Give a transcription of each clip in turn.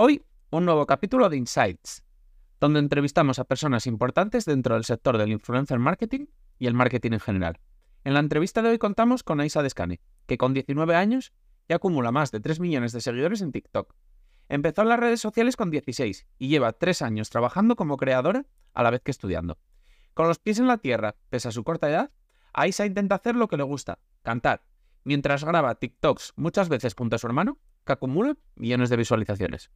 Hoy, un nuevo capítulo de Insights, donde entrevistamos a personas importantes dentro del sector del influencer marketing y el marketing en general. En la entrevista de hoy contamos con Aisa Descane, que con 19 años ya acumula más de 3 millones de seguidores en TikTok. Empezó en las redes sociales con 16 y lleva 3 años trabajando como creadora a la vez que estudiando. Con los pies en la tierra, pese a su corta edad, Aisa intenta hacer lo que le gusta, cantar, mientras graba TikToks muchas veces junto a su hermano, que acumula millones de visualizaciones.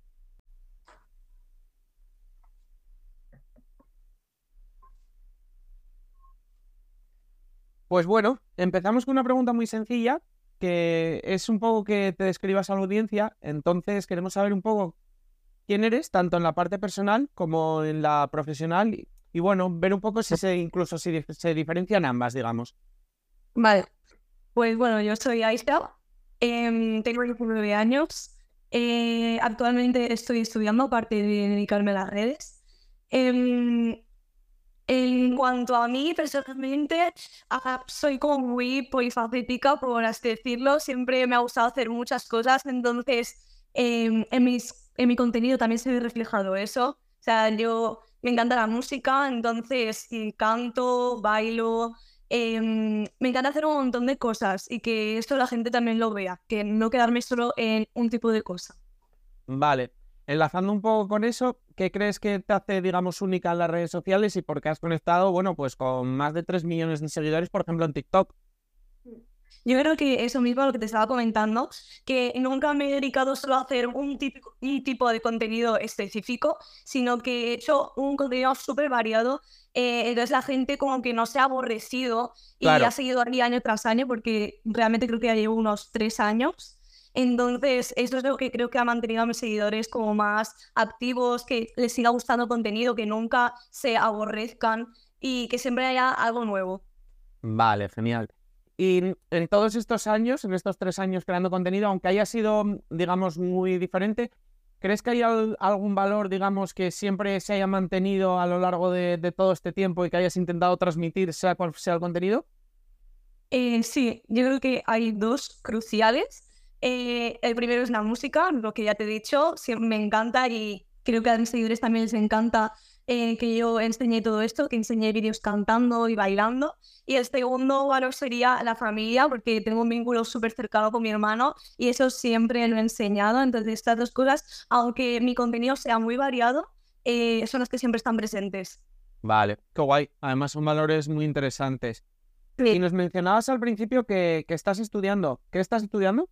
Pues bueno, empezamos con una pregunta muy sencilla, que es un poco que te describas a la audiencia. Entonces queremos saber un poco quién eres, tanto en la parte personal como en la profesional. Y, bueno, ver un poco si se incluso si se diferencian ambas, digamos. Vale. Pues bueno, yo soy Aisha, eh, tengo 19 años. Actualmente estoy estudiando, aparte de dedicarme a las redes. Em, en cuanto a mí, personalmente, ah, soy como muy polifacética, por así decirlo. Siempre me ha gustado hacer muchas cosas, entonces em, en, mi contenido también se ve reflejado eso. O sea, yo me encanta la música, entonces canto, bailo, em, me encanta hacer un montón de cosas y que esto la gente también lo vea, que no quedarme solo en un tipo de cosa. Vale, enlazando un poco con eso, ¿qué crees que te hace, digamos, única en las redes sociales y por qué has conectado, bueno, pues con más de 3 millones de seguidores, por ejemplo, en TikTok? Yo creo que eso mismo lo que te estaba comentando, que nunca me he dedicado solo a hacer un, un tipo de contenido específico, sino que he hecho un contenido súper variado. Eh, entonces la gente como que no se ha aborrecido y ha seguido aquí año tras año, porque realmente creo que ya llevo unos tres años. Entonces, eso es lo que creo que ha mantenido a mis seguidores como más activos, que les siga gustando contenido, que nunca se aborrezcan y que siempre haya algo nuevo. Vale, genial. Y en todos estos años, en estos tres años creando contenido, aunque haya sido, digamos, muy diferente, ¿crees que hay algún valor, digamos, que siempre se haya mantenido a lo largo de, todo este tiempo y que hayas intentado transmitir, sea cual sea el contenido? Eh, sí, yo creo que hay dos cruciales. Eh, el primero es la música, lo que ya te he dicho, me encanta y creo que a mis seguidores también les encanta eh, que yo enseñe todo esto, que enseñe vídeos cantando y bailando. Y el segundo valor sería la familia, porque tengo un vínculo súper cercano con mi hermano y eso siempre lo he enseñado. Entonces, estas dos cosas, aunque mi contenido sea muy variado, eh, son las que siempre están presentes. Vale, qué guay. Además, son valores muy interesantes. Y nos mencionabas al principio que, que estás estudiando. ¿Qué estás estudiando?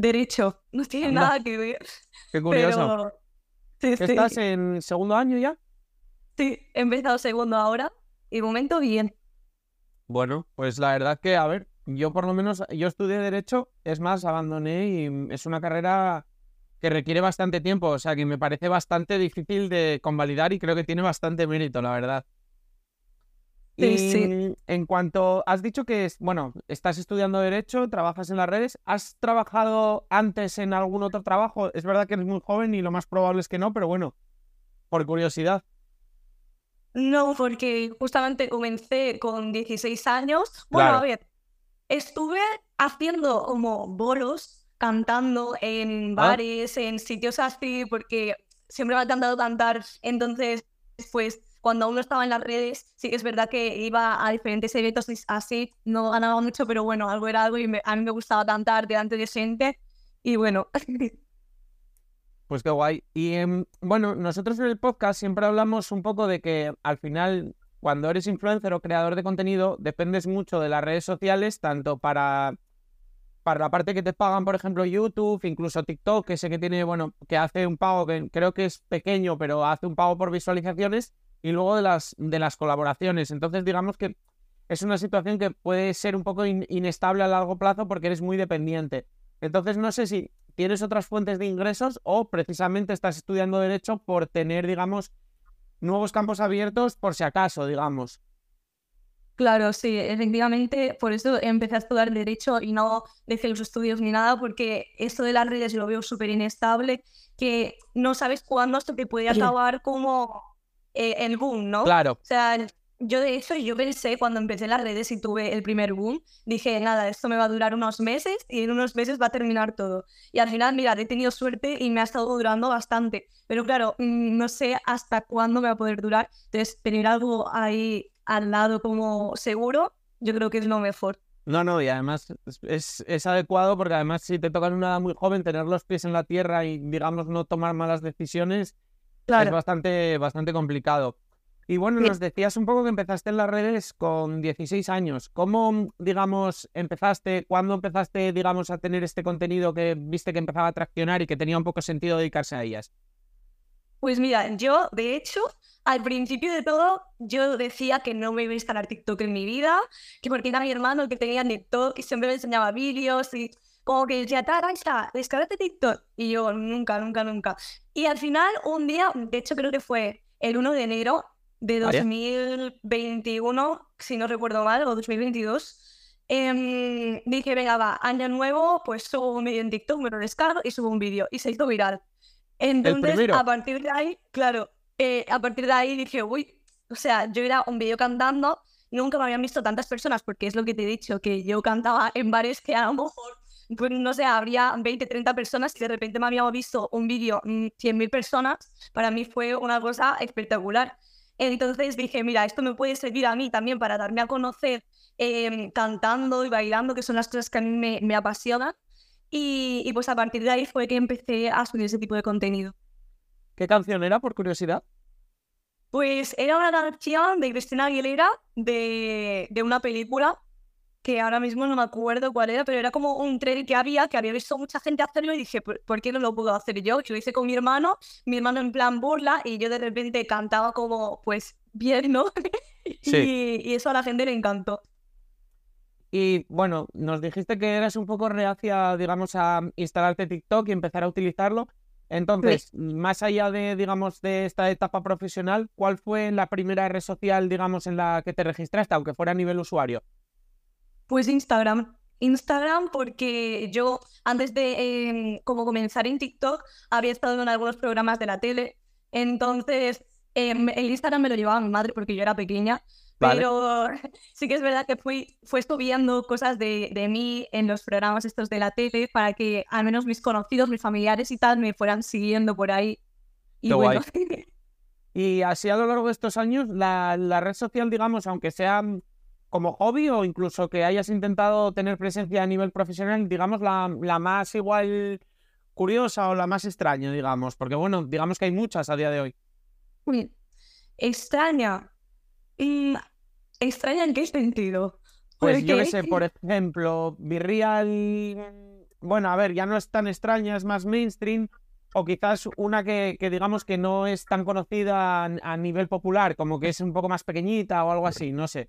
Derecho. No tiene nada que ver. Qué curioso. ¿Estás en segundo año ya? Sí, he empezado segundo ahora y momento bien. Bueno, pues la verdad que, a ver, yo por lo menos, yo estudié Derecho, es más, abandoné y es una carrera que requiere bastante tiempo, o sea que me parece bastante difícil de convalidar y creo que tiene bastante mérito, la verdad. Y en cuanto has dicho que, bueno, estás estudiando Derecho, trabajas en las redes, ¿has trabajado antes en algún otro trabajo? Es verdad que eres muy joven y lo más probable es que no, pero bueno, por curiosidad. No, porque justamente comencé con 16 años. Bueno, a ver, estuve haciendo como bolos, cantando en ah. bares, en sitios así, porque siempre me ha encantado cantar. Entonces, pues cuando aún no estaba en las redes, sí que es verdad que iba a diferentes eventos así, no ganaba mucho, pero bueno, algo era algo y a mí me gustaba cantar delante de gente. Y bueno. Pues qué guay. Y em, bueno, nosotros en el podcast siempre hablamos un poco de que al final, cuando eres influencer o creador de contenido, dependes mucho de las redes sociales, tanto para, para la parte que te pagan, por ejemplo, YouTube, incluso TikTok, que sé que tiene, bueno, que hace un pago que creo que es pequeño, pero hace un pago por visualizaciones, y luego de las, de las colaboraciones. Entonces, digamos que es una situación que puede ser un poco inestable a largo plazo porque eres muy dependiente. Entonces, no sé si tienes otras fuentes de ingresos o precisamente estás estudiando derecho por tener, digamos, nuevos campos abiertos por si acaso, digamos. Claro, sí, efectivamente, por eso empecé a estudiar Derecho y no dejé los estudios ni nada, porque esto de las redes lo veo súper inestable, que no sabes cuándo esto te puede acabar como eh, el boom, ¿no? Claro. O sea, yo de hecho, yo pensé cuando empecé las redes y tuve el primer boom, dije, nada, esto me va a durar unos meses y en unos meses va a terminar todo. Y al final, mira, he tenido suerte y me ha estado durando bastante. Pero claro, mm, no sé hasta cuándo me va a poder durar. Entonces, tener algo ahí al lado como seguro, yo creo que es lo mejor. No, no, y además es, es adecuado porque además si te toca en una edad muy joven, tener los pies en la tierra y, digamos, no tomar malas decisiones es bastante, bastante complicado. Y bueno, nos decías un poco que empezaste en las redes con 16 años. ¿Cómo, digamos, empezaste, cuándo empezaste, digamos, a tener este contenido que viste que empezaba a traccionar y que tenía un poco sentido dedicarse a ellas? Pues mira, yo, de hecho, al principio de todo, yo decía que no me iba a instalar TikTok en mi vida, que porque era mi hermano el que tenía TikTok y siempre me enseñaba vídeos y como que decía, está, descárgate TikTok. Y yo, nunca, nunca, nunca. Y al final, un día, de hecho creo que fue el 1 de enero, de 2021, si no recuerdo mal, o 2022, em, dije, venga, va, año nuevo, pues subo un vídeo en TikTok, me lo descargo y subo un vídeo. Y se hizo viral. Entonces, a partir de ahí, claro, eh, a partir de ahí dije, uy, o sea, yo era un vídeo cantando, nunca me habían visto tantas personas, porque es lo que te he dicho, que yo cantaba en bares que a lo mejor, no sé, habría 20, 30 personas y de repente me habíamos visto un vídeo 100.000 mm, personas, para mí fue una cosa espectacular. Entonces dije, mira, esto me puede servir a mí también para darme a conocer em, cantando y bailando, que son las cosas que a mí me, apasionan. Y, pues a partir de ahí fue que empecé a subir ese tipo de contenido. ¿Qué canción era, por curiosidad? Pues era una canción de Cristina Aguilera de, de una película que ahora mismo no me acuerdo cuál era, pero era como un tren que había, que había visto mucha gente hacerlo y dije, ¿por, qué no lo puedo hacer yo? Yo lo hice con mi hermano, mi hermano en plan burla y yo de repente cantaba como, pues, bien, ¿no? Sí. y, eso a la gente le encantó. Y bueno, nos dijiste que eras un poco reacia, digamos, a instalarte TikTok y empezar a utilizarlo. Entonces, más allá de, digamos, de esta etapa profesional, ¿cuál fue la primera red social, digamos, en la que te registraste, aunque fuera a nivel usuario? Pues Instagram. Instagram porque yo antes de em, como comenzar en TikTok había estado en algunos programas de la tele. Entonces em, el Instagram me lo llevaba mi madre porque yo era pequeña. Pero sí que es verdad que fui, fue subiendo cosas de, de, mí en los programas estos de la tele para que al menos mis conocidos, mis familiares y tal me fueran siguiendo por ahí. Y bueno. Y así a lo largo de estos años, la, la red social, digamos, aunque sea como hobby o incluso que hayas intentado tener presencia a nivel profesional, digamos, la, más igual curiosa o la más extraña, digamos? Porque bueno, digamos que hay muchas a día de hoy. Extraña. Mm, ¿Extraña en qué sentido? Pues yo qué sé, por ejemplo, Virreal, bueno, a ver, ya no es tan extraña, es más mainstream, o quizás una que, que, digamos que no es tan conocida a nivel popular, como que es un poco más pequeñita o algo así, no sé.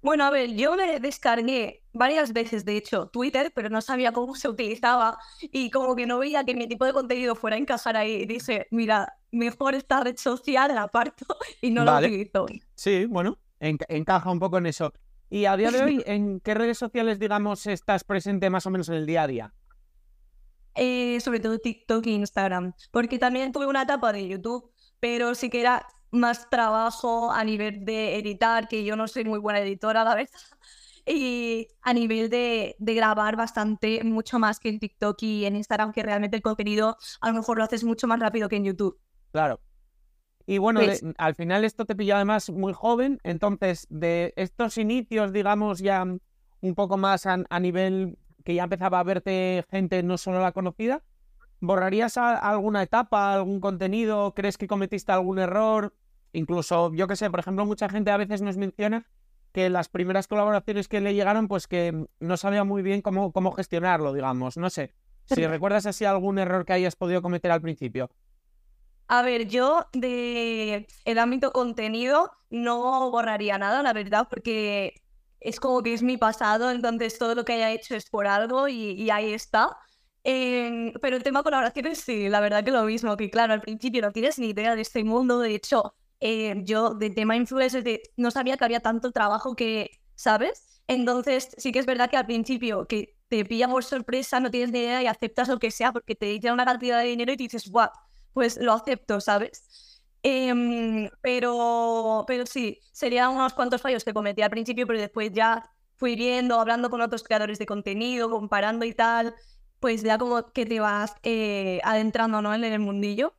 Bueno, a ver, yo me descargué varias veces, de hecho, Twitter, pero no sabía cómo se utilizaba y como que no veía que mi tipo de contenido fuera a encajar ahí. Y dije, mira, mejor esta red social la aparto y no la utilizo. Sí, bueno, encaja un poco en eso. Y a día de hoy, ¿en qué redes sociales, digamos, estás presente más o menos en el día a día? Eh, sobre todo TikTok e Instagram, porque también tuve una etapa de YouTube, pero sí que era más trabajo a nivel de editar, que yo no soy muy buena editora, la verdad. Y a nivel de, grabar bastante, mucho más que en TikTok y en Instagram, que realmente el contenido a lo mejor lo haces mucho más rápido que en YouTube. Claro. Y bueno, pues al final esto te pilla además muy joven, entonces de estos inicios, digamos, ya un poco más a, nivel que ya empezaba a verte gente no solo la conocida, ¿borrarías alguna etapa, algún contenido? ¿Crees que cometiste algún error? Incluso, yo que sé, por ejemplo, mucha gente a veces nos menciona que las primeras colaboraciones que le llegaron, pues que no sabía muy bien cómo, cómo gestionarlo, digamos. No sé, si recuerdas así algún error que hayas podido cometer al principio. A ver, yo de el ámbito contenido no borraría nada, la verdad, porque es como que es mi pasado, entonces todo lo que haya hecho es por algo y, ahí está. Pero el tema colaboraciones sí, la verdad que lo mismo, que claro, al principio no tienes ni idea de este mundo, de hecho, eh, yo de tema influencer no sabía que había tanto trabajo que, ¿sabes? Entonces sí que es verdad que al principio que te pilla por sorpresa, no tienes ni idea y aceptas lo que sea porque te dicen una cantidad de dinero y dices, guau, pues lo acepto, ¿sabes? Em, pero, pero sí, serían unos cuantos fallos que cometí al principio, pero después ya fui viendo, hablando con otros creadores de contenido, comparando y tal, pues ya como que te vas eh, adentrando ¿no? en el mundillo.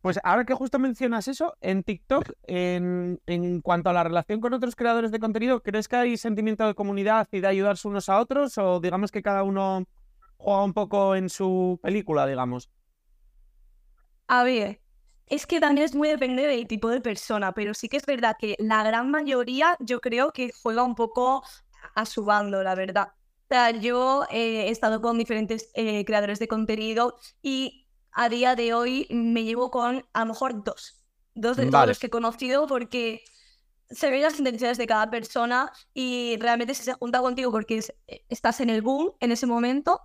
Pues ahora que justo mencionas eso, en TikTok, en, en, cuanto a la relación con otros creadores de contenido, ¿crees que hay sentimiento de comunidad y de ayudarse unos a otros? ¿O digamos que cada uno juega un poco en su película, digamos? A ver, es que también es muy depende del tipo de persona, pero sí que es verdad que la gran mayoría yo creo que juega un poco a su bando, la verdad. Sea, yo eh, he estado con diferentes eh, creadores de contenido y a día de hoy me llevo con a lo mejor dos. Dos de todos los que he conocido porque se ven las intenciones de cada persona y realmente si se junta contigo porque eh, estás en el boom en ese momento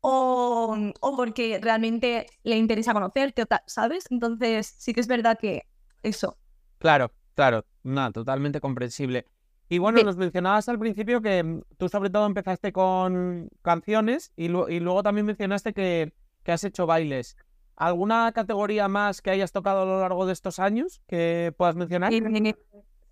o, o, porque realmente le interesa conocerte, ¿sabes? Entonces sí que es verdad que eso. Claro, claro, nada, totalmente comprensible. Y bueno, nos mencionabas al principio que mm, tú sobre todo empezaste con canciones y, y luego también mencionaste que, que has hecho bailes. ¿Alguna categoría más que hayas tocado a lo largo de estos años que puedas mencionar?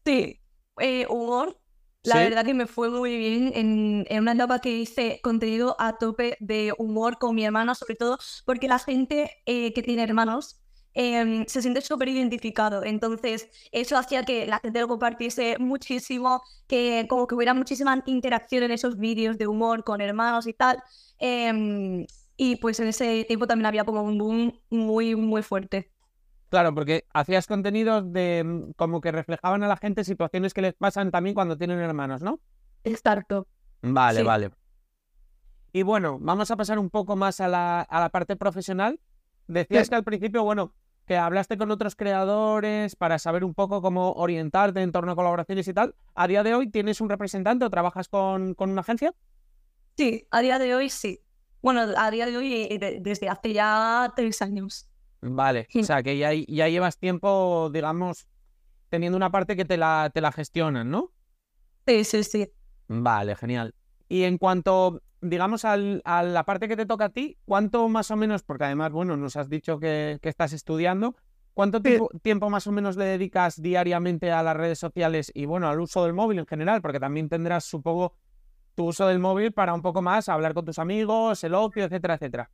Sí, eh, humor. La verdad que me fue muy bien en, en, una etapa que hice contenido a tope de humor con mi hermana, sobre todo porque la gente eh, que tiene hermanos em, se siente súper identificado. Entonces, eso hacía que la gente lo compartiese muchísimo, que como que hubiera muchísima interacción en esos vídeos de humor con hermanos y tal. Em, y pues en ese tiempo también había como un boom muy, muy fuerte. Claro, porque hacías contenidos de mm, como que reflejaban a la gente situaciones que les pasan también cuando tienen hermanos, ¿no? Exacto. Vale, vale. Y bueno, vamos a pasar un poco más a la, a la parte profesional. Decías que al principio, bueno, que hablaste con otros creadores para saber un poco cómo orientarte en torno a colaboraciones y tal. ¿A día de hoy tienes un representante o trabajas con, con una agencia? Sí, a día de hoy sí. Bueno, a día de hoy, eh, desde hace ya tres años. Vale, o sea que ya, ya llevas tiempo, digamos, teniendo una parte que te la, te la gestionan, ¿no? Sí, sí, sí. Vale, genial. Y en cuanto, digamos, al, a la parte que te toca a ti, ¿cuánto más o menos, porque además, bueno, nos has dicho que, que estás estudiando, ¿cuánto tiempo, tiempo, más o menos le dedicas diariamente a las redes sociales y, bueno, al uso del móvil en general? Porque también tendrás, supongo, tu uso del móvil para un poco más hablar con tus amigos, el ocio, etcétera, etcétera?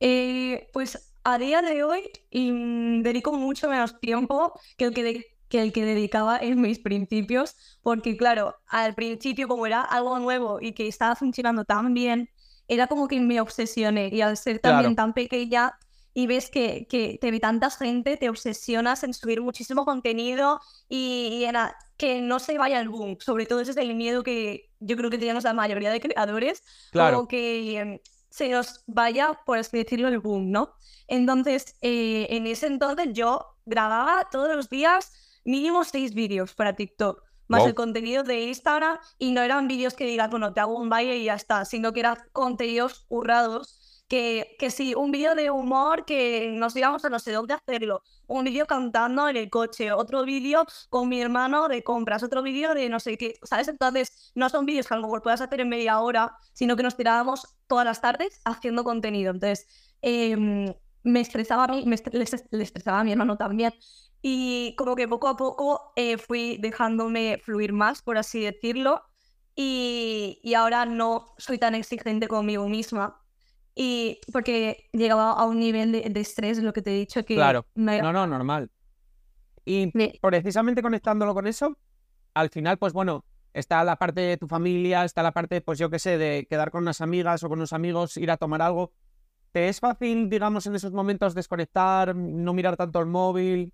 Eh, pues a día de hoy mm, dedico mucho menos tiempo que el que, que el que dedicaba en mis principios, porque claro, al principio como era algo nuevo y que estaba funcionando tan bien, era como que me obsesioné y al ser también tan pequeña y ves que, que, te ve tanta gente, te obsesionas en subir muchísimo contenido y, era que no se vaya el boom. Sobre todo ese es el miedo que yo creo que tenemos la mayoría de creadores, claro. como que em, se nos vaya, por así decirlo, el boom, ¿no? Entonces, eh, en ese entonces yo grababa todos los días mínimo seis vídeos para TikTok más el contenido de Instagram y no eran vídeos que digas, bueno, te hago un baile y ya está, sino que eran contenidos currados que, que sí, un vídeo de humor que nos íbamos a no sé dónde hacerlo, un vídeo cantando en el coche, otro vídeo con mi hermano de compras, otro vídeo de no sé qué, ¿sabes? Entonces, no son vídeos que a lo mejor puedas hacer en media hora, sino que nos tirábamos todas las tardes haciendo contenido. Entonces, em, me estresaba a mí, me le estresaba a mi hermano también. Y como que poco a poco eh, fui dejándome fluir más, por así decirlo. Y, y ahora no soy tan exigente conmigo misma y porque llegaba a un nivel de, estrés, lo que te he dicho, que... Claro, no, no, normal. Y precisamente conectándolo con eso, al final, pues bueno, está la parte de tu familia, está la parte, pues yo qué sé, de quedar con unas amigas o con unos amigos, ir a tomar algo. ¿Te es fácil, digamos, en esos momentos desconectar, no mirar tanto el móvil,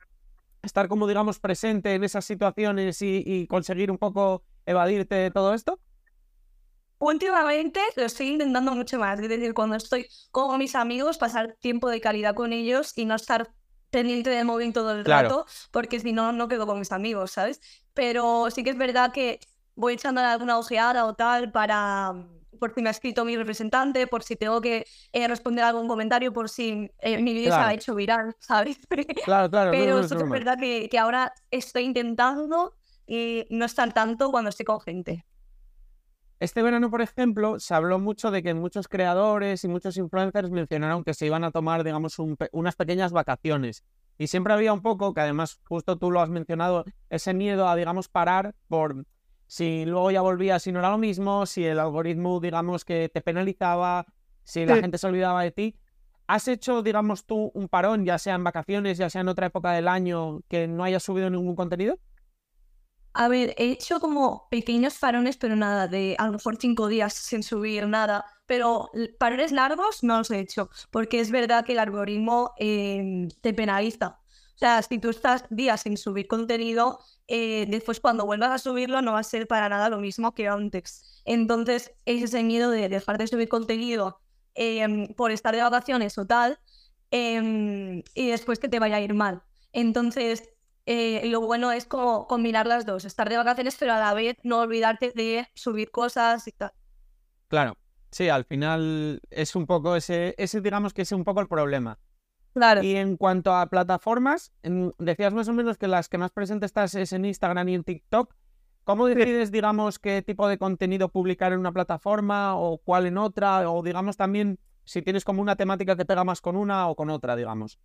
estar como, digamos, presente en esas situaciones y, conseguir un poco evadirte de todo esto? Últimamente lo estoy intentando mucho más, es decir, cuando estoy con mis amigos, pasar tiempo de calidad con ellos y no estar pendiente del móvil todo el rato, porque si no, no quedo con mis amigos, ¿sabes? Pero sí que es verdad que voy echando alguna ojeada o tal para por si me ha escrito mi representante, por si tengo que eh, responder algún comentario, por si eh, mi vídeo se ha hecho viral, ¿sabes? Claro, claro. Pero es verdad que, que, ahora estoy intentando y no estar tanto cuando estoy con gente. Este verano, por ejemplo, se habló mucho de que muchos creadores y muchos influencers mencionaron que se iban a tomar, digamos, unas pequeñas vacaciones. Y siempre había un poco, que además justo tú lo has mencionado, ese miedo a, digamos, parar por si luego ya volvía, si no era lo mismo, si el algoritmo, digamos, que te penalizaba, si la gente se olvidaba de ti. ¿Has hecho, digamos, tú un parón, ya sea en vacaciones, ya sea en otra época del año, que no hayas subido ningún contenido? A ver, he hecho como pequeños parones, pero nada, de a lo mejor cinco días sin subir nada. Pero parones largos no los he hecho, porque es verdad que el algoritmo em, te penaliza. O sea, si tú estás días sin subir contenido, eh, después cuando vuelvas a subirlo no va a ser para nada lo mismo que antes. Entonces, es ese miedo de dejar de subir contenido em, por estar de vacaciones o tal, em, y después que te vaya a ir mal. Entonces, eh, lo bueno es como combinar las dos, estar de vacaciones, pero a la vez no olvidarte de subir cosas y tal. Claro, sí, al final es un poco ese, ese digamos que es un poco el problema. Y en cuanto a plataformas, decías más o menos que las que más presentes estás es en Instagram y en TikTok. ¿Cómo decides, digamos, qué tipo de contenido publicar en una plataforma o cuál en otra? O digamos también si tienes como una temática que pega más con una o con otra, digamos.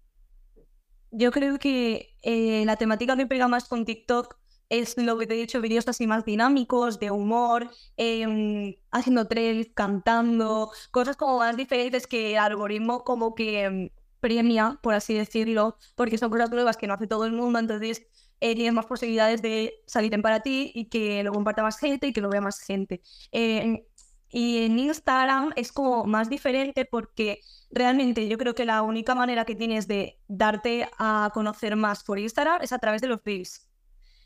Yo creo que eh, la temática que pega más con TikTok es lo que te he dicho, vídeos así más dinámicos, de humor, em, haciendo trails, cantando, cosas como más diferentes que el algoritmo como que em, premia, por así decirlo, porque son cosas nuevas que no hace todo el mundo, entonces eh, tienes más posibilidades de salir en para ti y que lo comparta más gente y que lo vea más gente. y en Instagram es como más diferente porque realmente yo creo que la única manera que tienes de darte a conocer más por Instagram es a través de los reels.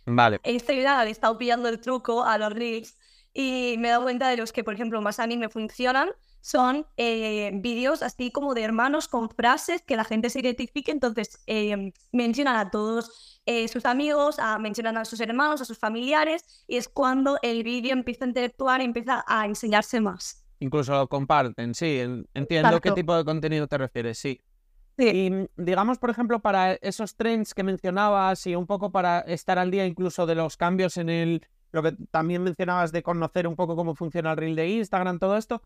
Vale. Este le he estado pillando el truco a los reels y me he dado cuenta de los que, por ejemplo, más anime funcionan son eh, vídeos así como de hermanos con frases que la gente se identifique, entonces eh, mencionan a todos eh, sus amigos, a, mencionan a sus hermanos, a sus familiares, y es cuando el vídeo empieza a interactuar y empieza a enseñarse más. Incluso lo comparten, sí, entiendo qué tipo de contenido te refieres, sí. sí. Y digamos, por ejemplo, para esos trends que mencionabas y un poco para estar al día incluso de los cambios en el, lo que también mencionabas de conocer un poco cómo funciona el reel de Instagram, todo esto,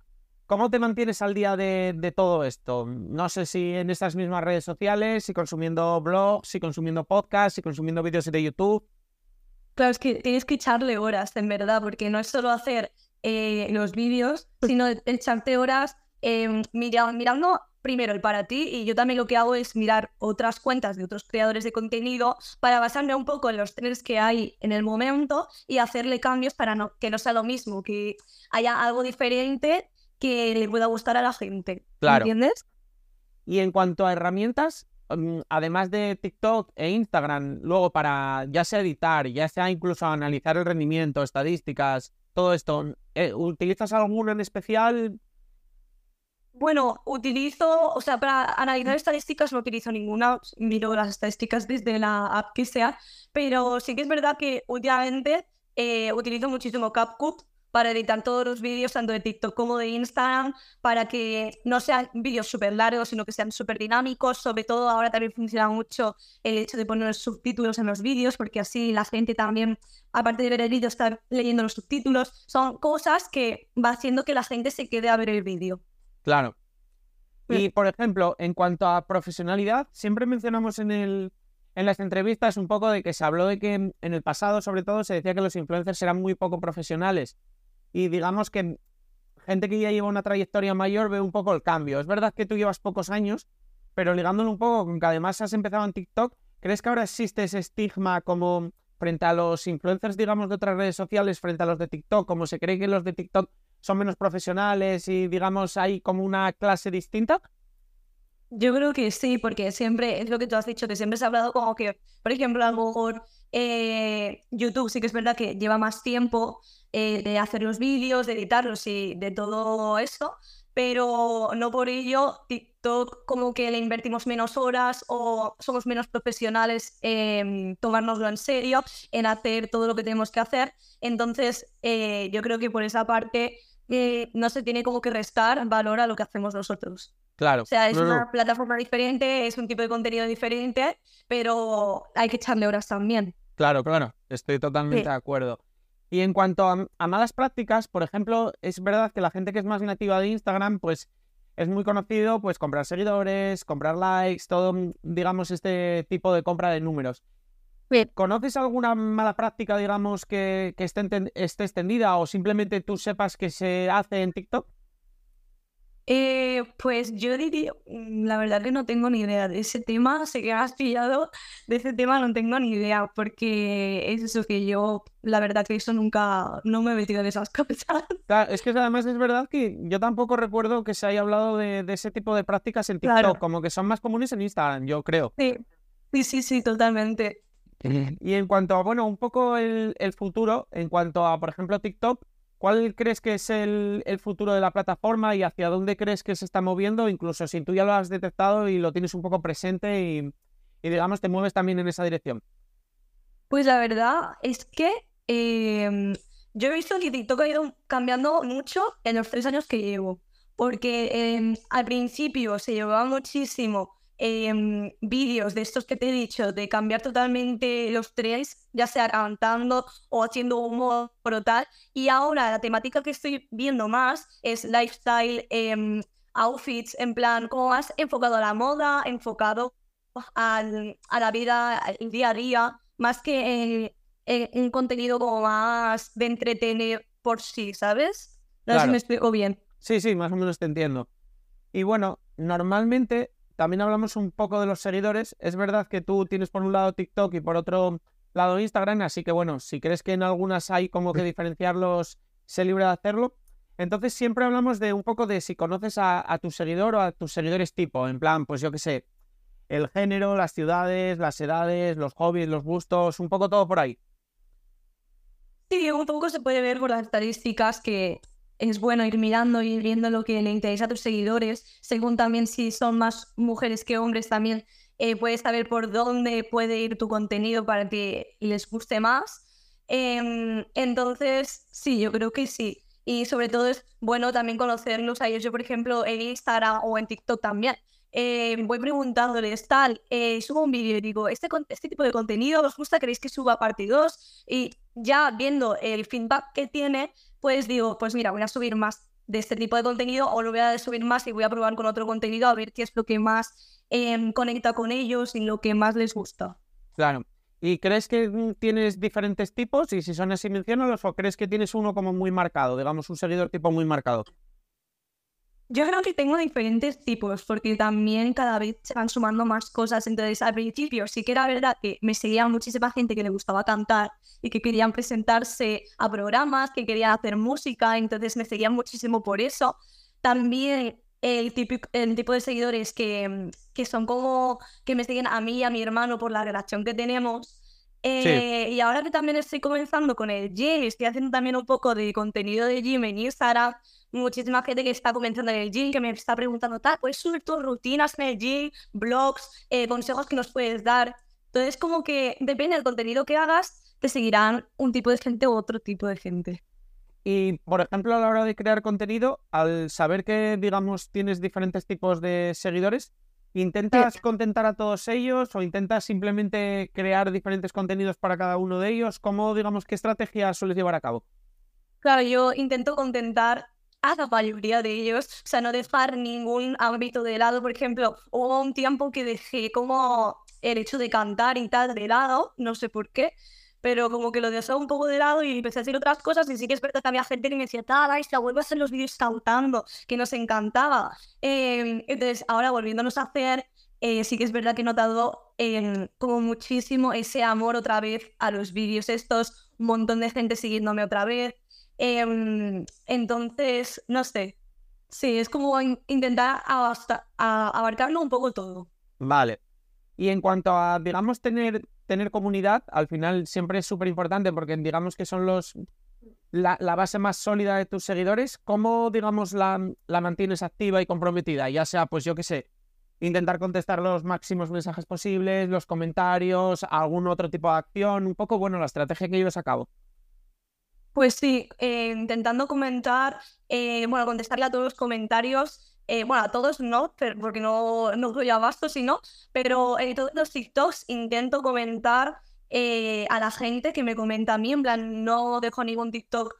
¿Cómo te mantienes al día de, todo esto? No sé si en estas mismas redes sociales, si consumiendo blogs, si consumiendo podcasts, si consumiendo vídeos de YouTube. Claro, es que tienes que echarle horas, en verdad, porque no es solo hacer eh, los vídeos, sino echarte horas eh, mirando primero el para ti y yo también lo que hago es mirar otras cuentas de otros creadores de contenido para basarme un poco en los trends que hay en el momento y hacerle cambios para no, que no sea lo mismo, que haya algo diferente que le pueda gustar a la gente. Claro. ¿Entiendes? Y en cuanto a herramientas, mm, además de TikTok e Instagram, luego para ya sea editar, ya sea incluso analizar el rendimiento, estadísticas, todo esto, eh, ¿utilizas alguno en especial? Bueno, utilizo, o sea, para analizar estadísticas no utilizo ninguna, miro las estadísticas desde la app que sea, pero sí que es verdad que últimamente eh, utilizo muchísimo CapCut para editar todos los vídeos, tanto de TikTok como de Instagram, para que no sean vídeos súper largos, sino que sean súper dinámicos. Sobre todo ahora también funciona mucho el hecho de poner subtítulos en los vídeos, porque así la gente también, aparte de ver el vídeo, está leyendo los subtítulos. Son cosas que va haciendo que la gente se quede a ver el vídeo. Claro. Mm. Y, por ejemplo, en cuanto a profesionalidad, siempre mencionamos en el, en las entrevistas un poco de que se habló de que en el pasado, sobre todo, se decía que los influencers eran muy poco profesionales y digamos que gente que ya lleva una trayectoria mayor ve un poco el cambio. Es verdad que tú llevas pocos años, pero ligándolo un poco con que además has empezado en TikTok, ¿crees que ahora existe ese estigma como frente a los influencers, digamos, de otras redes sociales, frente a los de TikTok, como se cree que los de TikTok son menos profesionales y, digamos, hay como una clase distinta? Yo creo que sí, porque siempre, es lo que tú has dicho, que siempre se ha hablado como que, por ejemplo, a lo eh, YouTube sí que es verdad que lleva más tiempo eh, de hacer los vídeos, de editarlos y de todo eso, pero no por ello TikTok como que le invertimos menos horas o somos menos profesionales en tomárnoslo en serio, en hacer todo lo que tenemos que hacer. Entonces, eh, yo creo que por esa parte no se tiene como que restar valor a lo que hacemos nosotros. Claro. O sea, es una plataforma diferente, es un tipo de contenido diferente, pero hay que echarle horas también. Claro, claro, estoy totalmente de acuerdo. Y en cuanto a, malas prácticas, por ejemplo, es verdad que la gente que es más nativa de Instagram, pues es muy conocido, pues comprar seguidores, comprar likes, todo, digamos, este tipo de compra de números. ¿Conoces alguna mala práctica, digamos, que, que esté, esté extendida o simplemente tú sepas que se hace en TikTok? Eh, pues yo diría, mm, la verdad que no tengo ni idea de ese tema, sé que has pillado, de ese tema no tengo ni idea, porque es eso que yo, la verdad que eso nunca, no me he metido en esas cosas. es que además es verdad que yo tampoco recuerdo que se haya hablado de, ese tipo de prácticas en TikTok, como que son más comunes en Instagram, yo creo. Sí, sí, sí, sí totalmente. Y en cuanto a, bueno, un poco el, el futuro, en cuanto a, por ejemplo, TikTok, ¿Cuál crees que es el, futuro de la plataforma y hacia dónde crees que se está moviendo? Incluso si tú ya lo has detectado y lo tienes un poco presente y, digamos, te mueves también en esa dirección. Pues la verdad es que em, yo he visto que TikTok ha ido cambiando mucho en los tres años que llevo. Porque em, al principio se llevaba muchísimo Em, vídeos de estos que te he dicho, de cambiar totalmente los tres, ya sea cantando o haciendo humor o tal. Y ahora la temática que estoy viendo más es lifestyle, em, outfits, en plan, como más enfocado a la moda, enfocado al, a la vida, el día a día, más que en, un contenido como más de entretener por sí, ¿sabes? No sé si me explico bien. Sí, sí, más o menos te entiendo. Y bueno, normalmente también hablamos un poco de los seguidores. Es verdad que tú tienes por un lado TikTok y por otro lado Instagram, así que bueno, si crees que en algunas hay como que diferenciarlos, sé libre de hacerlo. Entonces siempre hablamos de un poco de si conoces a, tu seguidor o a tus seguidores tipo, en plan, pues yo qué sé, el género, las ciudades, las edades, los hobbies, los gustos, un poco todo por ahí. Sí, un poco se puede ver por las estadísticas que es bueno ir mirando y viendo lo que le interesa a tus seguidores, según también si son más mujeres que hombres también eh, puedes saber por dónde puede ir tu contenido para que les guste más. Em, entonces, sí, yo creo que sí. Y sobre todo es bueno también conocerlos a ellos. Yo, por ejemplo, en Instagram o en TikTok también. Eh, voy preguntándoles, tal, eh, subo un vídeo y digo, ¿este, este tipo de contenido os gusta? ¿Queréis que suba parte 2? Y ya viendo el feedback que tiene, pues digo, pues mira, voy a subir más de este tipo de contenido o lo voy a subir más y voy a probar con otro contenido a ver qué es lo que más em, conecta con ellos y lo que más les gusta. Claro. ¿Y crees que mm, tienes diferentes tipos? Y si son así, menciónalos o crees que tienes uno como muy marcado, digamos un seguidor tipo muy marcado. Yo creo que tengo diferentes tipos, porque también cada vez se van sumando más cosas. Entonces, al principio sí que era verdad que me seguía muchísima gente que le gustaba cantar y que querían presentarse a programas, que querían hacer música, entonces me seguían muchísimo por eso. También el tipo, el tipo de seguidores que, que son como que me siguen a mí y a mi hermano por la relación que tenemos. Eh, y ahora que también estoy comenzando con el gym, estoy haciendo también un poco de contenido de gym en Instagram, muchísima gente que está comenzando en el gym, que me está preguntando, tal, ¿puedes subir tus rutinas en el gym, blogs, eh, consejos que nos puedes dar? Entonces, como que depende del contenido que hagas, te seguirán un tipo de gente u otro tipo de gente. Y, por ejemplo, a la hora de crear contenido, al saber que, digamos, tienes diferentes tipos de seguidores, ¿intentas contentar a todos ellos o intentas simplemente crear diferentes contenidos para cada uno de ellos? ¿Cómo, digamos, qué estrategia sueles llevar a cabo? Claro, yo intento contentar a la mayoría de ellos, o sea, no dejar ningún ámbito de lado. Por ejemplo, hubo un tiempo que dejé como el hecho de cantar y tal de lado, no sé por qué, pero como que lo dejé un poco de lado y empecé a hacer otras cosas y sí que es verdad que había gente que me decía, tal, la vuelvo a hacer los vídeos cantando, que nos encantaba. Em, entonces, ahora volviéndonos a hacer eh, sí que es verdad que he notado em, como muchísimo ese amor otra vez a los vídeos estos, un montón de gente siguiéndome otra vez. Em, entonces, no sé, sí, es como intentar abarcarlo un poco todo. Vale. Y en cuanto a, digamos, tener, tener comunidad, al final siempre es súper importante porque digamos que son los la, base más sólida de tus seguidores. ¿Cómo, digamos, la, la mantienes activa y comprometida? Ya sea, pues yo qué sé, intentar contestar los máximos mensajes posibles, los comentarios, algún otro tipo de acción, un poco, bueno, la estrategia que lleves a cabo. Pues sí, eh, intentando comentar, eh, bueno, contestarle a todos los comentarios, eh, bueno, a todos no, porque no, no doy abasto, sino, pero en todos los TikToks intento comentar a la gente que me comenta a mí, en plan, no dejo ningún TikTok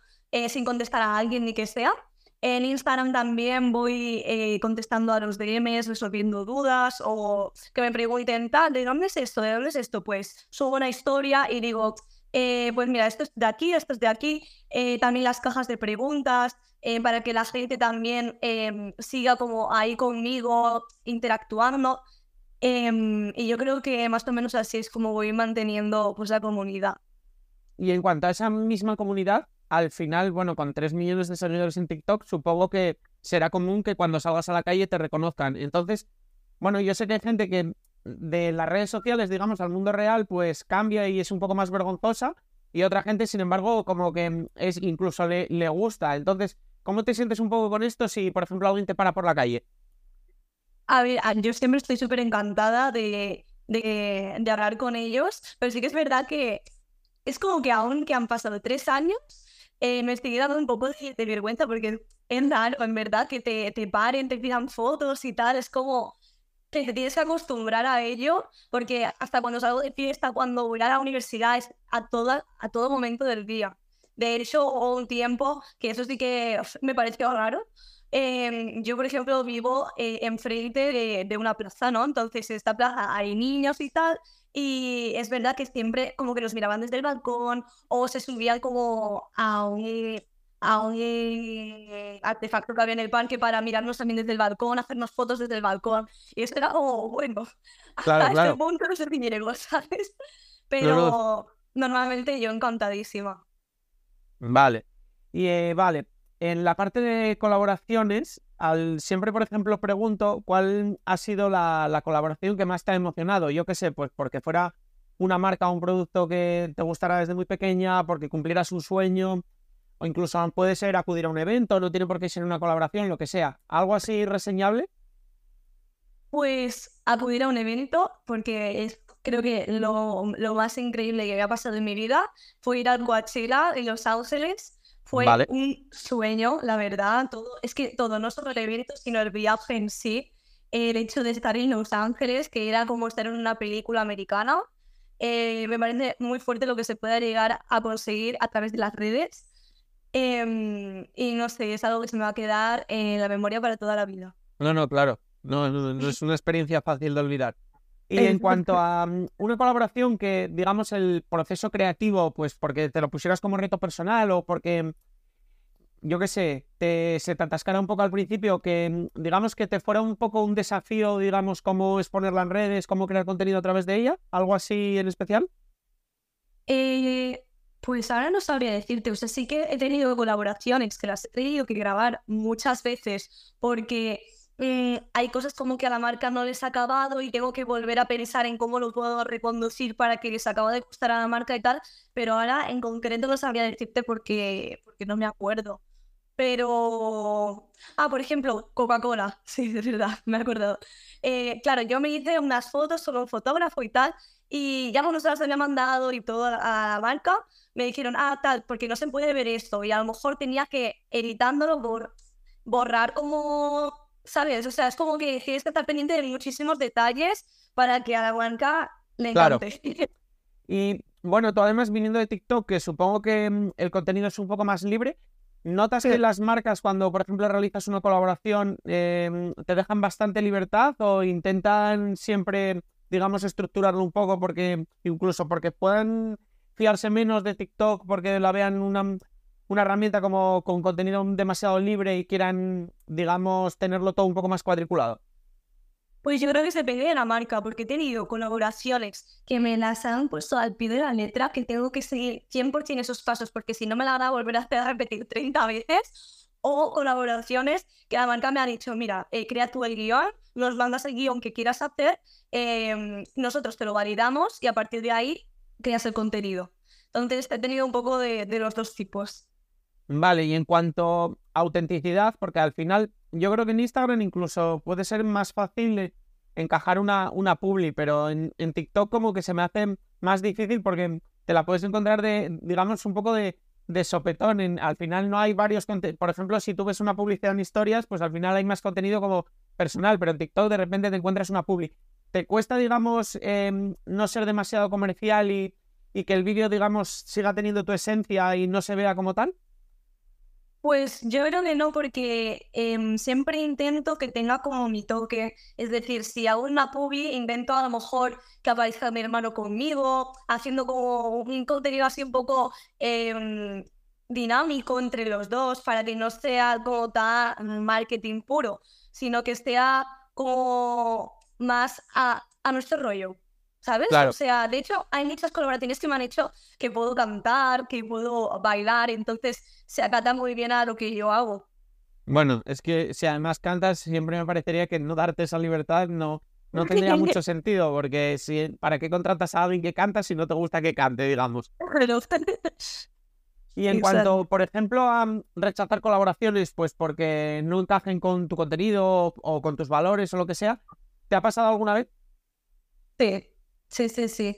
sin contestar a alguien ni que sea. En Instagram también voy eh, contestando a los DMs, resolviendo dudas o que me pregunten tal, ¿de dónde es esto? ¿De dónde es esto? Pues subo una historia y digo, eh, pues mira, esto es de aquí, esto es de aquí. Eh, también las cajas de preguntas para que la gente también em, siga como ahí conmigo interactuando. Em, y yo creo que más o menos así es como voy manteniendo pues la comunidad. Y en cuanto a esa misma comunidad, al final, bueno, con 3 millones de seguidores en TikTok, supongo que será común que cuando salgas a la calle te reconozcan. Entonces, bueno, yo sé que hay gente que de las redes sociales, digamos, al mundo real, pues cambia y es un poco más vergonzosa. Y otra gente, sin embargo, como que es incluso le, le gusta. Entonces, ¿cómo te sientes un poco con esto si, por ejemplo, alguien te para por la calle? A ver, yo siempre estoy súper encantada de, de, de hablar con ellos, pero sí que es verdad que es como que aún que han pasado tres años, eh, me estoy dando un poco de, vergüenza porque es raro, en verdad, que te, te paren, te pidan fotos y tal. Es como que te tienes que acostumbrar a ello, porque hasta cuando salgo de fiesta, cuando voy a la universidad, es a, toda, a todo momento del día. De hecho, hubo un tiempo que eso sí que me pareció raro. Em, yo, por ejemplo, vivo eh, enfrente de, de, una plaza, ¿no? Entonces, en esta plaza hay niños y tal, y es verdad que siempre como que nos miraban desde el balcón o se subían como a un, a un artefacto que había en el parque para mirarnos también desde el balcón, hacernos fotos desde el balcón. Y esto era como, bueno, claro, hasta este punto no sé si ¿sabes? Pero normalmente yo encantadísima. Vale. Y eh, vale, en la parte de colaboraciones, al, siempre, por ejemplo, pregunto cuál ha sido la, colaboración que más te ha emocionado. Yo qué sé, pues porque fuera una marca o un producto que te gustara desde muy pequeña, porque cumplieras un sueño, o incluso puede ser acudir a un evento, no tiene por qué ser una colaboración, lo que sea. ¿Algo así reseñable? Pues acudir a un evento, porque es creo que lo, lo más increíble que había pasado en mi vida fue ir al Coachella en Los Ángeles fue un sueño, la verdad. Todo, es que todo, no solo el evento, sino el viaje en sí. El hecho de estar en Los Ángeles, que era como estar en una película americana. Eh, me parece muy fuerte lo que se pueda llegar a conseguir a través de las redes. Em, y no sé, es algo que se me va a quedar en la memoria para toda la vida. No, no, claro. No, no, no es una experiencia fácil de olvidar. Y en cuanto a mm, una colaboración que, digamos, el proceso creativo, pues porque te lo pusieras como reto personal o porque, yo qué sé, te, se te atascara un poco al principio, que mm, digamos que te fuera un poco un desafío, digamos, cómo exponerla en redes, cómo crear contenido a través de ella, algo así en especial. Eh, pues ahora no sabría decirte, o sea, sí que he tenido colaboraciones que las he tenido que grabar muchas veces porque Mm, hay cosas como que a la marca no les ha acabado y tengo que volver a pensar en cómo lo puedo reconducir para que les acabe de gustar a la marca y tal, pero ahora en concreto no sabría decirte porque, porque no me acuerdo. Pero, ah, por ejemplo, Coca-Cola, sí, es verdad, me he acordado. Eh, claro, yo me hice unas fotos con un fotógrafo y tal, y ya cuando se las había mandado y todo a la marca, me dijeron, ah, tal, porque no se puede ver esto, y a lo mejor tenía que, editándolo, por borrar como ¿sabes? O sea, es como que tienes que estar pendiente de muchísimos detalles para que a la banca le encante. Y bueno, tú además viniendo de TikTok, que supongo que mm, el contenido es un poco más libre, ¿notas que las marcas cuando, por ejemplo, realizas una colaboración, em, te dejan bastante libertad o intentan siempre, digamos, estructurarlo un poco porque incluso porque puedan fiarse menos de TikTok porque la vean una una herramienta como con contenido demasiado libre y quieran, digamos, tenerlo todo un poco más cuadriculado? Pues yo creo que se depende de la marca, porque he tenido colaboraciones que me las han puesto al pie de la letra, que tengo que seguir 100% esos pasos, porque si no me la van a volver a hacer repetir 30 veces, o colaboraciones que la marca me ha dicho, mira, eh, crea tú el guion, nos mandas el guion que quieras hacer, em, nosotros te lo validamos y a partir de ahí creas el contenido. Entonces he tenido un poco de, de los dos tipos. Vale, y en cuanto a autenticidad, porque al final yo creo que en Instagram incluso puede ser más fácil encajar una, una publi, pero en, en, TikTok como que se me hace más difícil porque te la puedes encontrar de, digamos, un poco de, de sopetón. En, al final no hay varios Por ejemplo, si tú ves una publicidad en historias, pues al final hay más contenido como personal, pero en TikTok de repente te encuentras una publi. ¿Te cuesta, digamos, eh, no ser demasiado comercial y, y que el vídeo, digamos, siga teniendo tu esencia y no se vea como tal? Pues yo creo que no, porque em, siempre intento que tenga como mi toque. Es decir, si hago una pubi, intento a lo mejor que aparezca mi hermano conmigo, haciendo como un contenido así un poco em, dinámico entre los dos, para que no sea como tan marketing puro, sino que esté como más a, a nuestro rollo. ¿Sabes? O sea, de hecho, hay muchas colaboraciones que me han hecho que puedo cantar, que puedo bailar, entonces se acata muy bien a lo que yo hago. Bueno, es que si además cantas, siempre me parecería que no darte esa libertad no, no tendría mucho sentido, porque si, ¿para qué contratas a alguien que canta si no te gusta que cante, digamos? Y en cuanto, por ejemplo, a rechazar colaboraciones, pues porque no encajen con tu contenido o con tus valores o lo que sea, ¿te ha pasado alguna vez? Sí, Sí, sí, sí.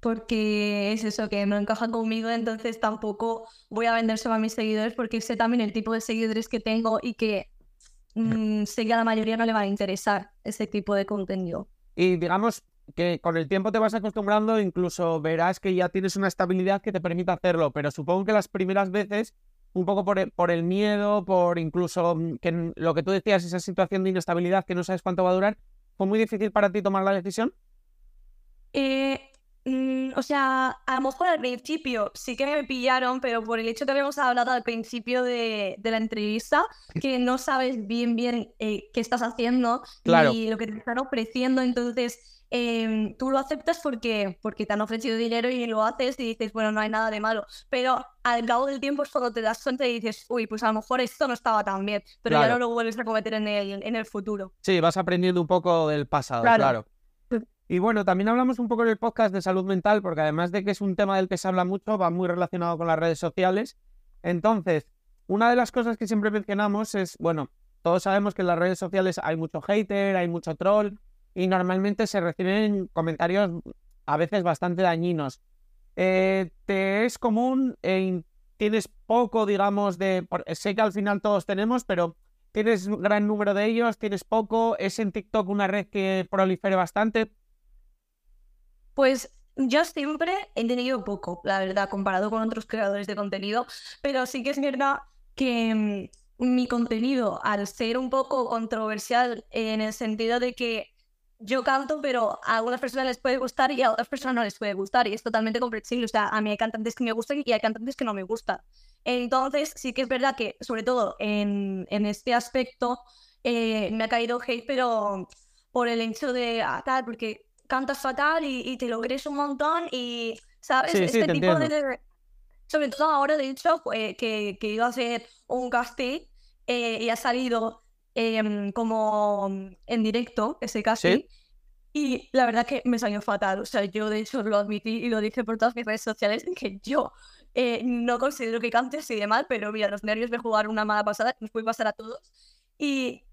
Porque es eso, que no encaja conmigo, entonces tampoco voy a vendérselo a mis seguidores porque sé también el tipo de seguidores que tengo y que mm, sé que a la mayoría no le va a interesar ese tipo de contenido. Y digamos que con el tiempo te vas acostumbrando, incluso verás que ya tienes una estabilidad que te permite hacerlo, pero supongo que las primeras veces, un poco por el, por el miedo, por incluso mm, que lo que tú decías, esa situación de inestabilidad que no sabes cuánto va a durar, ¿fue muy difícil para ti tomar la decisión? Eh, mm, o sea, a lo mejor al principio sí que me pillaron, pero por el hecho que habíamos hablado al principio de, la entrevista, que no sabes bien bien eh, qué estás haciendo y lo que te están ofreciendo, entonces em, tú lo aceptas porque, porque te han ofrecido dinero y lo haces y dices, bueno, no hay nada de malo. Pero al cabo del tiempo es cuando te das cuenta y dices, uy, pues a lo mejor esto no estaba tan bien, pero ya no lo vuelves a cometer en el, en el futuro. Sí, vas aprendiendo un poco del pasado, claro. Y bueno, también hablamos un poco en el podcast de salud mental, porque además de que es un tema del que se habla mucho, va muy relacionado con las redes sociales. Entonces, una de las cosas que siempre mencionamos es, bueno, todos sabemos que en las redes sociales hay mucho hater, hay mucho troll, y normalmente se reciben comentarios a veces bastante dañinos. Eh, ¿Te es común? Eh, ¿Tienes poco, digamos, de... Sé que al final todos tenemos, pero ¿tienes un gran número de ellos? ¿Tienes poco? ¿Es en TikTok una red que prolifere bastante? Pues yo siempre he tenido poco, la verdad, comparado con otros creadores de contenido, pero sí que es verdad que mm, mi contenido, al ser un poco controversial en el sentido de que yo canto, pero a algunas personas les puede gustar y a otras personas no les puede gustar, y es totalmente comprensible. O sea, a mí hay cantantes que me gustan y hay cantantes que no me gustan. Entonces, sí que es verdad que, sobre todo en, en este aspecto, eh, me ha caído hate, pero por el hecho de, ah, tal, porque cantas fatal y, te lo crees un montón y, ¿sabes? este tipo de... Sobre todo ahora, de hecho, que, que iba a hacer un casting eh, y ha salido em, como en directo ese casting. Y la verdad que me salió fatal. O sea, yo de hecho lo admití y lo dije por todas mis redes sociales que yo eh, no considero que cante así de mal, pero mira, los nervios de jugar una mala pasada nos puede pasar a todos. Y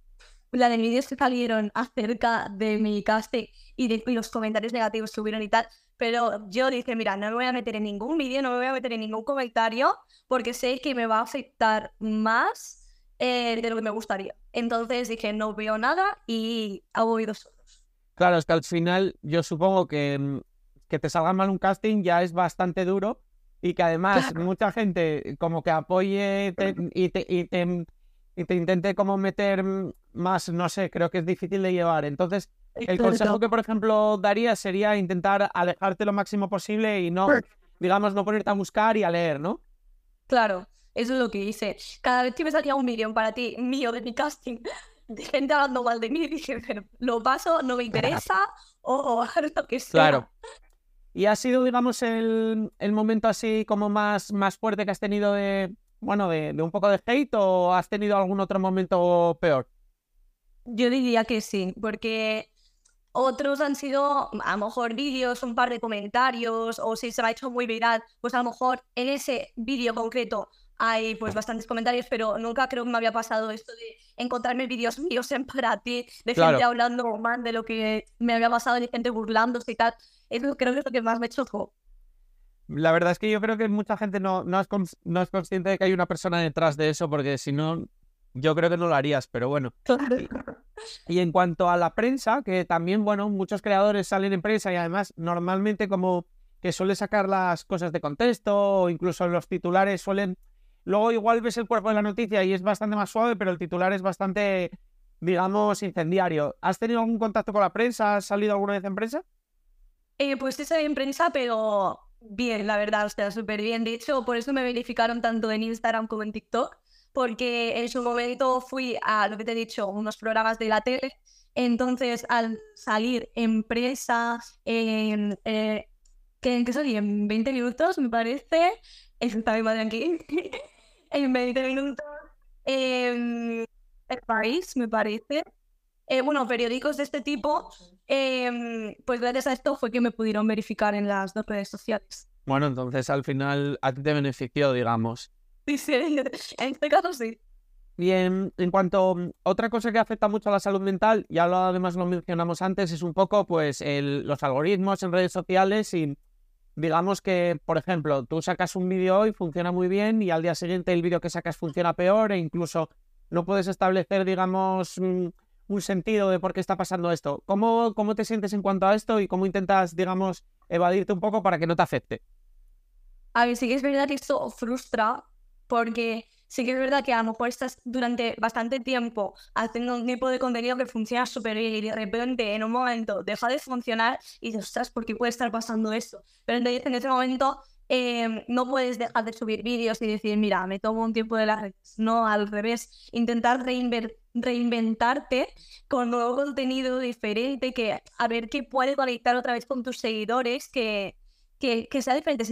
la de vídeos que salieron acerca de mi casting y, de, los comentarios negativos que hubieron y tal. Pero yo dije, mira, no me voy a meter en ningún vídeo, no me voy a meter en ningún comentario, porque sé que me va a afectar más eh, de lo que me gustaría. Entonces dije, no veo nada y hago oídos solos. Claro, es que al final yo supongo que, mm, que te salga mal un casting ya es bastante duro y que además mucha gente como que apoye y, te, y, te, y te intente como meter más, no sé, creo que es difícil de llevar. Entonces, el consejo que, por ejemplo, daría sería intentar alejarte lo máximo posible y no, digamos, no ponerte a buscar y a leer, ¿no? Claro, eso es lo que hice. Cada vez que me salía un vídeo para ti mío de mi casting, de gente hablando mal de mí dije, pero lo paso, no me interesa o, o lo que sea. Claro. ¿Y ha sido, digamos, el, el momento así como más, más fuerte que has tenido de, bueno, de, de un poco de hate o has tenido algún otro momento peor? Yo diría que sí, porque otros han sido a lo mejor vídeos, un par de comentarios, o si se ha hecho muy viral, pues a lo mejor en ese vídeo concreto hay pues bastantes comentarios, pero nunca creo que me había pasado esto de encontrarme vídeos míos en para ti, de Claro. gente hablando mal de lo que me había pasado, de gente burlándose y tal. Eso creo que es lo que más me chocó. La verdad es que yo creo que mucha gente no, no, es, no es consciente de que hay una persona detrás de eso, porque si no, yo creo que no lo harías, pero bueno. Y en cuanto a la prensa, que también, bueno, muchos creadores salen en prensa y además normalmente como que suele sacar las cosas de contexto o incluso los titulares suelen... Luego igual ves el cuerpo de la noticia y es bastante más suave, pero el titular es bastante, digamos, incendiario. ¿Has tenido algún contacto con la prensa? ¿Has salido alguna vez en prensa? Eh, pues sí salí en prensa, pero bien, la verdad, o sea, súper bien. De hecho, por eso me verificaron tanto en Instagram como en TikTok, porque en su momento fui a, lo que te he dicho, unos programas de la tele. Entonces, al salir en prensa, en, eh, ¿qué, en qué salí? En 20 minutos, me parece. Está mi madre aquí. en 20 minutos. El País, me parece. Eh, bueno, periódicos de este tipo. Em, pues gracias a esto fue que me pudieron verificar en las dos redes sociales. Bueno, entonces al final a ti te benefició, digamos. Sí, sí, en este caso sí. Y en, en cuanto mm, otra cosa que afecta mucho a la salud mental, ya lo, además lo mencionamos antes, es un poco pues el- los algoritmos en redes sociales y digamos que, por ejemplo, tú sacas un vídeo hoy, funciona muy bien y al día siguiente el vídeo que sacas funciona peor e incluso no puedes establecer, digamos, mm, un sentido de por qué está pasando esto. ¿Cómo, cómo te sientes en cuanto a esto y cómo intentas, digamos, evadirte un poco para que no te afecte? A ver, sí que es verdad que esto frustra, porque sí que es verdad que a lo mejor estás durante bastante tiempo haciendo un tipo de contenido que funciona súper bien y de repente en un momento deja de funcionar y dices, ostras, ¿por qué puede estar pasando esto? Pero entonces en ese momento eh, no puedes dejar de subir vídeos y decir, mira, me tomo un tiempo de las redes. No, al revés, intentar reinver- reinventarte con nuevo contenido diferente, que a ver qué puede conectar otra vez con tus seguidores, que, que, sea diferente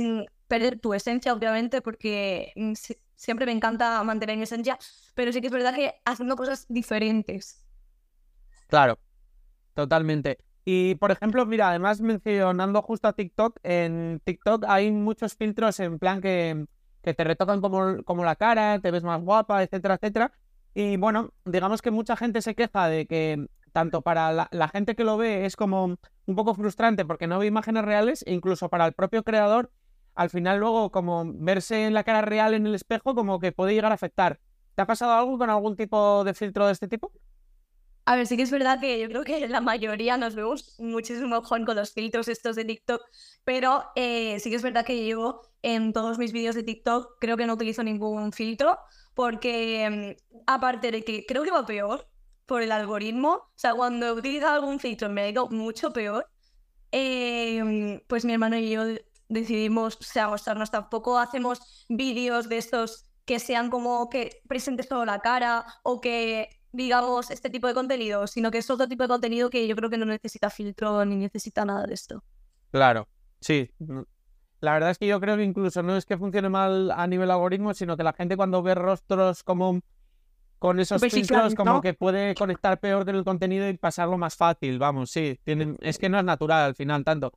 perder tu esencia, obviamente, porque mm, si- siempre me encanta mantener mi esencia, pero sí que es verdad que haciendo cosas diferentes. Claro, totalmente. Y por ejemplo, mira, además mencionando justo a TikTok, en TikTok hay muchos filtros en plan que, que te retocan como, como la cara, te ves más guapa, etcétera, etcétera. Y bueno, digamos que mucha gente se queja de que tanto para la, la gente que lo ve es como un poco frustrante porque no ve imágenes reales, e incluso para el propio creador, al final luego como verse en la cara real en el espejo como que puede llegar a afectar. ¿Te ha pasado algo con algún tipo de filtro de este tipo? A ver, sí que es verdad que yo creo que la mayoría nos vemos muchísimo mejor con los filtros estos de TikTok, pero eh, sí que es verdad que yo en todos mis vídeos de TikTok creo que no utilizo ningún filtro, porque mm, aparte de que creo que va peor por el algoritmo, o sea, cuando utilizo algún filtro me ha ido mucho peor, eh, pues mi hermano y yo decidimos, o sea, mostrarnos tampoco hacemos vídeos de estos que sean como que presentes solo la cara o que digamos este tipo de contenido, sino que es otro tipo de contenido que yo creo que no necesita filtro ni necesita nada de esto. Claro, sí. La verdad es que yo creo que incluso no es que funcione mal a nivel algoritmo, sino que la gente cuando ve rostros como con esos filtros Superficiales, como ¿no? que puede conectar peor con el contenido y pasarlo más fácil, vamos, sí, tienen, es que no es natural al final tanto.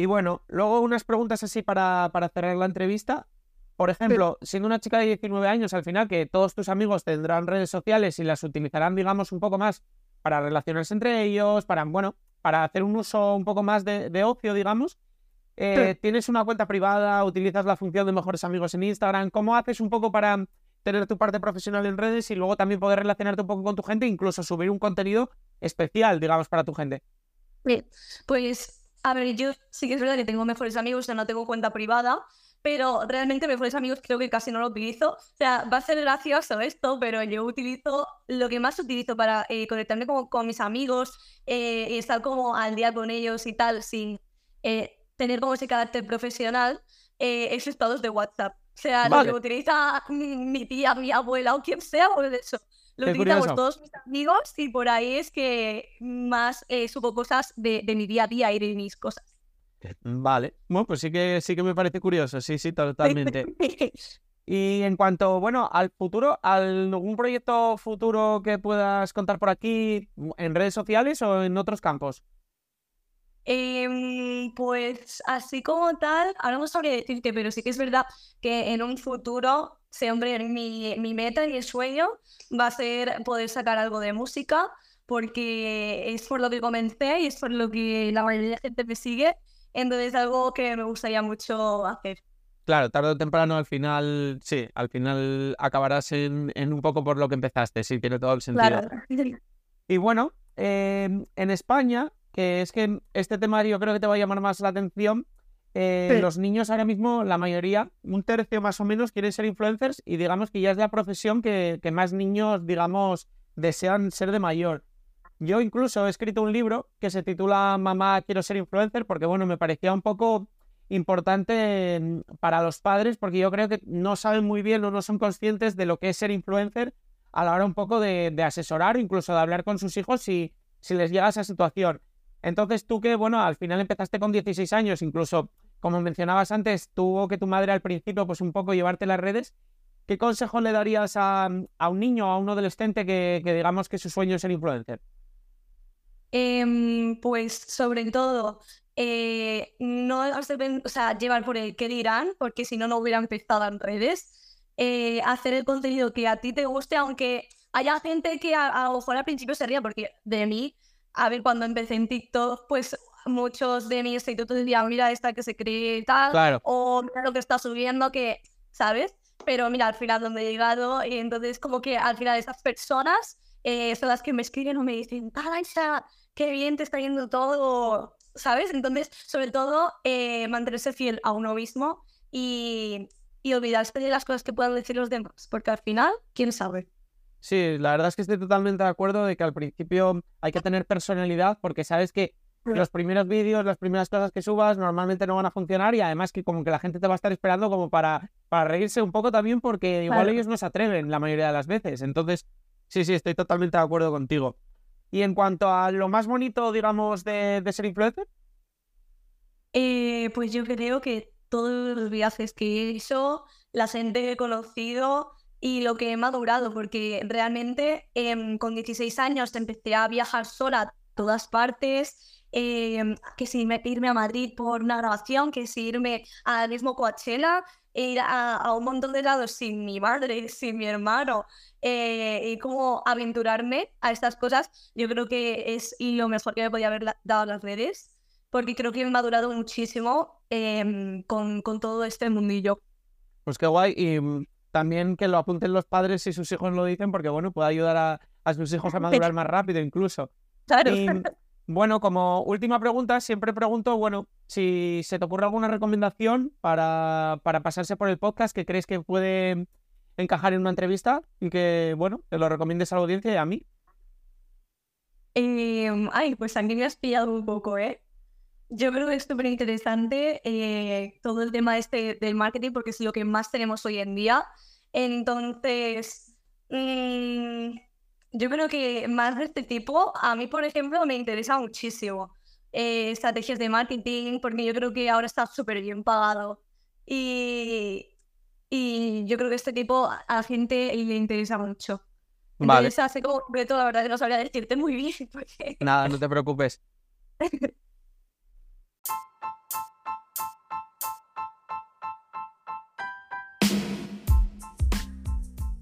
Y bueno, luego unas preguntas así para, para cerrar la entrevista. Por ejemplo, siendo una chica de 19 años, al final que todos tus amigos tendrán redes sociales y las utilizarán, digamos, un poco más para relacionarse entre ellos, para, bueno, para hacer un uso un poco más de, de ocio, digamos. Eh, Tienes una cuenta privada, utilizas la función de mejores amigos en Instagram. ¿Cómo haces un poco para tener tu parte profesional en redes y luego también poder relacionarte un poco con tu gente, incluso subir un contenido especial, digamos, para tu gente? Bien, Pues, a ver, yo sí que es verdad que tengo mejores amigos, sea, no tengo cuenta privada, pero realmente mejores amigos creo que casi no lo utilizo. O sea, va a ser gracioso esto, pero yo utilizo lo que más utilizo para eh, conectarme como con mis amigos eh, y estar como al día con ellos y tal, sin eh, tener como ese carácter profesional, eh, es estados de WhatsApp. O sea, lo Vale. que utiliza mi tía, mi abuela o quien sea, pues eso. Lo Qué utilizamos curioso. todos mis amigos y por ahí es que más eh, subo cosas de, de mi día a día y de mis cosas. Vale. Bueno, pues sí que sí que me parece curioso, sí, sí, totalmente. Y en cuanto, bueno, al futuro, ¿algún proyecto futuro que puedas contar por aquí en redes sociales o en otros campos? Em, pues así como tal, ahora no sabría decirte, pero sí que es verdad que en un futuro, sí, hombre, mi, mi meta y el sueño va a ser poder sacar algo de música, porque es por lo que comencé y es por lo que la mayoría de gente me sigue, entonces es algo que me gustaría mucho hacer. Claro, tarde o temprano al final, sí, al final acabarás en, en un poco por lo que empezaste, sí, tiene todo el sentido. Claro. Y bueno, em, en España, que es que este tema yo creo que te va a llamar más la atención, eh, Sí. los niños ahora mismo, la mayoría, un tercio más o menos, quieren ser influencers y digamos que ya es la profesión que, que más niños, digamos, desean ser de mayor. Yo incluso he escrito un libro que se titula Mamá, quiero ser influencer, porque bueno, me parecía un poco importante em, para los padres, porque yo creo que no saben muy bien o no son conscientes de lo que es ser influencer a la hora un poco de, de asesorar o incluso de hablar con sus hijos si, si les llega esa situación. Entonces tú que, bueno, al final empezaste con 16 años, incluso como mencionabas antes, tuvo que tu madre al principio pues un poco llevarte las redes. ¿Qué consejo le darías a, a un niño a un adolescente que, que digamos que su sueño es ser influencer? Em, pues sobre todo, eh, no o sea, llevar por el qué dirán, porque si no, no hubiera empezado en redes. Eh, hacer el contenido que a ti te guste, aunque haya gente que a, a lo mejor al principio se ría, porque de mí, a ver, cuando empecé en TikTok, pues muchos de mis seguidores decían, mira esta que se cree tal, Claro, o mira lo que está subiendo, que, ¿sabes? Pero mira, al final donde he llegado, y entonces como que al final esas personas eh, son las que me escriben o me dicen, tal, Aisha, qué bien te está yendo todo, ¿sabes? Entonces, sobre todo, eh, mantenerse fiel a uno mismo y, y olvidarse de las cosas que puedan decir los demás, porque al final, ¿quién sabe? Sí, la verdad es que estoy totalmente de acuerdo de que al principio hay que tener personalidad porque sabes que los primeros vídeos, las primeras cosas que subas normalmente no van a funcionar y además que como que la gente te va a estar esperando como para, para reírse un poco también porque igual ellos no se atreven la mayoría de las veces. Entonces, sí, sí, estoy totalmente de acuerdo contigo. Y en cuanto a lo más bonito, digamos, de, de ser influencer, Eh, pues yo creo que todos los viajes que he hecho, la gente que he conocido y lo que he madurado, porque realmente em, con 16 años empecé a viajar sola a todas partes, em, que si me- irme a Madrid por una grabación, que si irme al mismo Coachella, e ir a, a un montón de lados sin mi madre, sin mi hermano, eh, y como aventurarme a estas cosas, yo creo que es lo mejor que me podía haber dado las redes porque creo que he madurado muchísimo em, con, con todo este mundillo. pues qué guay. Y mm, también que lo apunten los padres si sus hijos lo dicen porque, bueno, puede ayudar a, a sus hijos a madurar más rápido incluso. Claro. Y bueno, como última pregunta, siempre pregunto, bueno, si se te ocurre alguna recomendación para, para pasarse por el podcast que crees que puede encajar en una entrevista y que, bueno, te lo recomiendes a la audiencia y a mí. Em, ay, pues a mí me has pillado un poco, ¿eh? Yo creo que es súper interesante eh, todo el tema este del marketing porque es lo que más tenemos hoy en día. Entonces, mm, yo creo que más de este tipo, a mí, por ejemplo, me interesa muchísimo. eh, estrategias de marketing, porque yo creo que ahora está súper bien pagado. Y, y yo creo que este tipo a la gente le interesa mucho. Vale, Entonces, hace como completo, la verdad que no sabría decirte muy bien, porque... nada, no te preocupes.